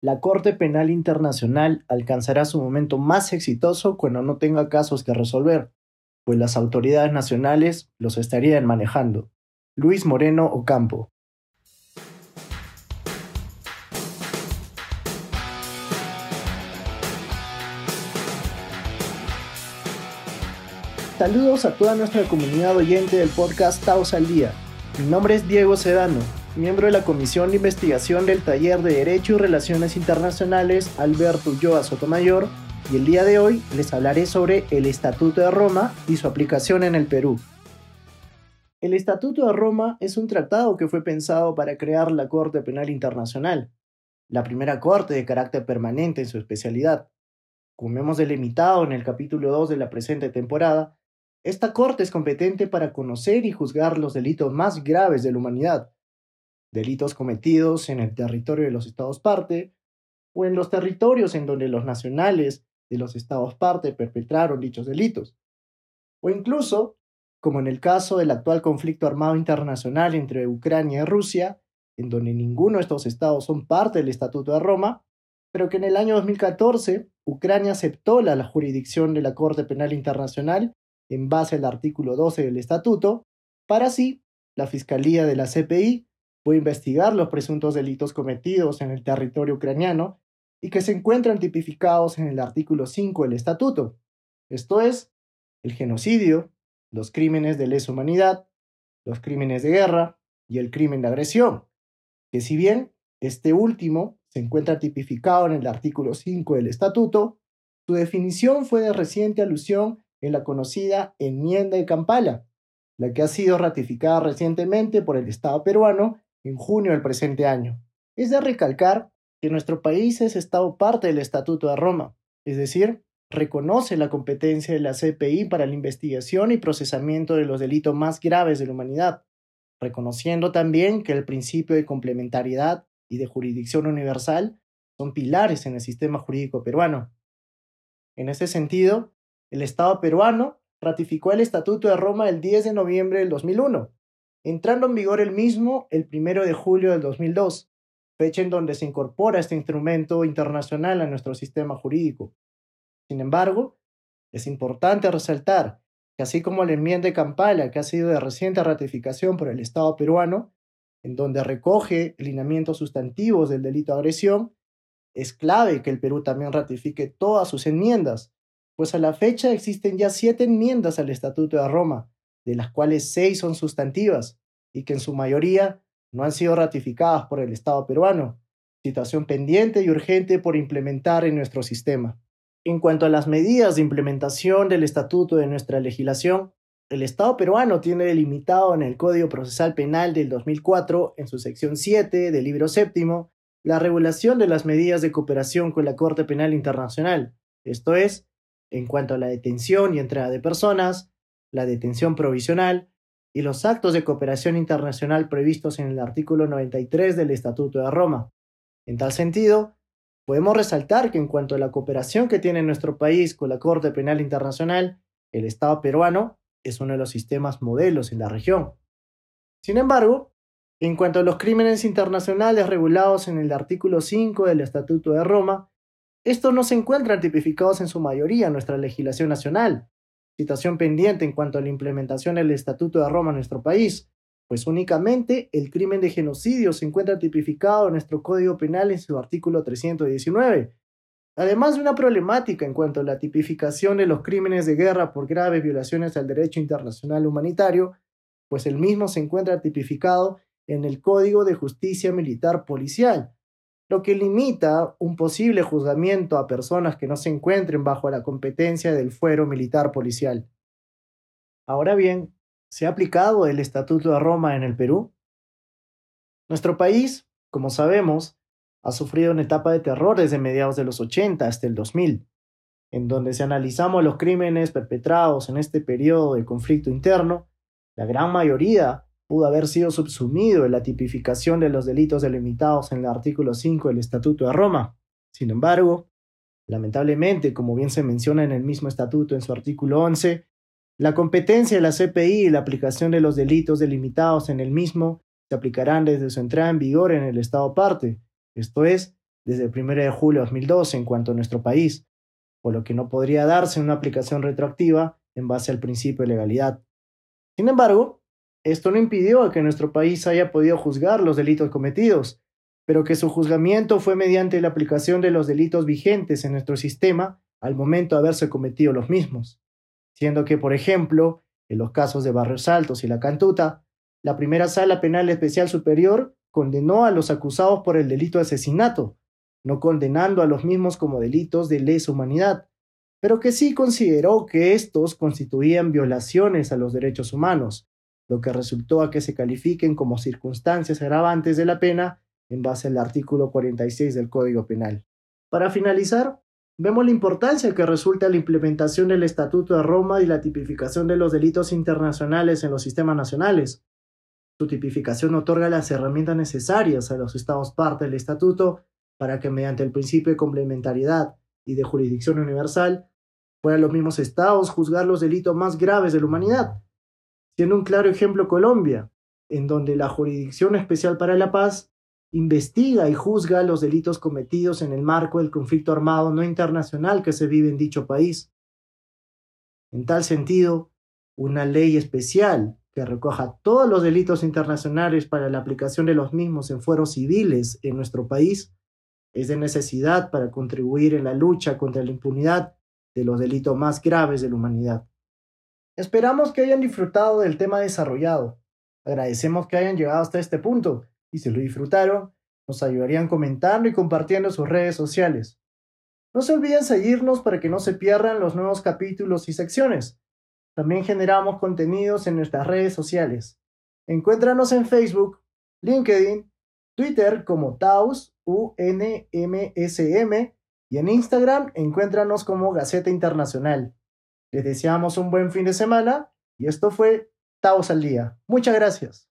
La Corte Penal Internacional alcanzará su momento más exitoso cuando no tenga casos que resolver, pues las autoridades nacionales los estarían manejando. Luis Moreno Ocampo. Saludos a toda nuestra comunidad oyente del podcast Taos al Día. Mi nombre es Diego Sedano miembro de la Comisión de Investigación del Taller de Derecho y Relaciones Internacionales Alberto Ulloa Sotomayor, y el día de hoy les hablaré sobre el Estatuto de Roma y su aplicación en el Perú. El Estatuto de Roma es un tratado que fue pensado para crear la Corte Penal Internacional, la primera corte de carácter permanente en su especialidad. Como hemos delimitado en el capítulo 2 de la presente temporada, esta corte es competente para conocer y juzgar los delitos más graves de la humanidad, delitos cometidos en el territorio de los estados parte o en los territorios en donde los nacionales de los estados parte perpetraron dichos delitos, o incluso, como en el caso del actual conflicto armado internacional entre Ucrania y Rusia, en donde ninguno de estos estados son parte del Estatuto de Roma, pero que en el año 2014 Ucrania aceptó la, jurisdicción de la Corte Penal Internacional en base al artículo 12 del Estatuto, para así la Fiscalía de la CPI investigar los presuntos delitos cometidos en el territorio ucraniano y que se encuentran tipificados en el artículo 5 del Estatuto, esto es, el genocidio, los crímenes de lesa humanidad, los crímenes de guerra y el crimen de agresión, que si bien este último se encuentra tipificado en el artículo 5 del Estatuto, su definición fue de reciente alusión en la conocida Enmienda de Kampala, la que ha sido ratificada recientemente por el Estado peruano en junio del presente año. Es de recalcar que nuestro país es Estado parte del Estatuto de Roma, es decir, reconoce la competencia de la CPI para la investigación y procesamiento de los delitos más graves de la humanidad, reconociendo también que el principio de complementariedad y de jurisdicción universal son pilares en el sistema jurídico peruano. En ese sentido, el Estado peruano ratificó el Estatuto de Roma el 10 de noviembre del 2001, entrando en vigor el mismo el 1 de julio del 2002, fecha en donde se incorpora este instrumento internacional a nuestro sistema jurídico. Sin embargo, es importante resaltar que así como la enmienda de Kampala, que ha sido de reciente ratificación por el Estado peruano, en donde recoge lineamientos sustantivos del delito de agresión, es clave que el Perú también ratifique todas sus enmiendas, pues a la fecha existen ya siete enmiendas al Estatuto de Roma, de las cuales seis son sustantivas y que en su mayoría no han sido ratificadas por el Estado peruano, situación pendiente y urgente por implementar en nuestro sistema. En cuanto a las medidas de implementación del estatuto de nuestra legislación, el Estado peruano tiene delimitado en el Código Procesal Penal del 2004, en su sección 7 del libro séptimo, la regulación de las medidas de cooperación con la Corte Penal Internacional, esto es, en cuanto a la detención y entrada de personas, la detención provisional y los actos de cooperación internacional previstos en el artículo 93 del Estatuto de Roma. En tal sentido, podemos resaltar que en cuanto a la cooperación que tiene nuestro país con la Corte Penal Internacional, el Estado peruano es uno de los sistemas modelos en la región. Sin embargo, en cuanto a los crímenes internacionales regulados en el artículo 5 del Estatuto de Roma, estos no se encuentran tipificados en su mayoría en nuestra legislación nacional, situación pendiente en cuanto a la implementación del Estatuto de Roma en nuestro país, pues únicamente el crimen de genocidio se encuentra tipificado en nuestro Código Penal en su artículo 319, además de una problemática en cuanto a la tipificación de los crímenes de guerra por graves violaciones al derecho internacional humanitario, pues el mismo se encuentra tipificado en el Código de Justicia Militar Policial, lo que limita un posible juzgamiento a personas que no se encuentren bajo la competencia del fuero militar policial. Ahora bien, ¿se ha aplicado el Estatuto de Roma en el Perú? Nuestro país, como sabemos, ha sufrido una etapa de terror desde mediados de los 80 hasta el 2000, en donde si analizamos los crímenes perpetrados en este periodo de conflicto interno, la gran mayoría pudo haber sido subsumido en la tipificación de los delitos delimitados en el artículo 5 del Estatuto de Roma. Sin embargo, lamentablemente, como bien se menciona en el mismo estatuto en su artículo 11, la competencia de la CPI y la aplicación de los delitos delimitados en el mismo se aplicarán desde su entrada en vigor en el Estado parte, esto es, desde el 1 de julio de 2012 en cuanto a nuestro país, por lo que no podría darse una aplicación retroactiva en base al principio de legalidad. Sin embargo, esto no impidió que nuestro país haya podido juzgar los delitos cometidos, pero que su juzgamiento fue mediante la aplicación de los delitos vigentes en nuestro sistema al momento de haberse cometido los mismos, siendo que, por ejemplo, en los casos de Barrios Altos y La Cantuta, la primera sala penal especial superior condenó a los acusados por el delito de asesinato, no condenando a los mismos como delitos de lesa humanidad, pero que sí consideró que estos constituían violaciones a los derechos humanos, lo que resultó a que se califiquen como circunstancias agravantes de la pena en base al artículo 46 del Código Penal. Para finalizar, vemos la importancia que resulta la implementación del Estatuto de Roma y la tipificación de los delitos internacionales en los sistemas nacionales. Su tipificación otorga las herramientas necesarias a los estados parte del Estatuto para que mediante el principio de complementariedad y de jurisdicción universal puedan los mismos estados juzgar los delitos más graves de la humanidad, siendo un claro ejemplo Colombia, en donde la Jurisdicción Especial para la Paz investiga y juzga los delitos cometidos en el marco del conflicto armado no internacional que se vive en dicho país. En tal sentido, una ley especial que recoja todos los delitos internacionales para la aplicación de los mismos en fueros civiles en nuestro país es de necesidad para contribuir en la lucha contra la impunidad de los delitos más graves de la humanidad. Esperamos que hayan disfrutado del tema desarrollado. Agradecemos que hayan llegado hasta este punto y si lo disfrutaron, nos ayudarían comentando y compartiendo sus redes sociales. No se olviden seguirnos para que no se pierdan los nuevos capítulos y secciones. También generamos contenidos en nuestras redes sociales. Encuéntranos en Facebook, LinkedIn, Twitter como Taus UNMSM y en Instagram encuéntranos como Gaceta Internacional. Les deseamos un buen fin de semana y esto fue Taos al Día. Muchas gracias.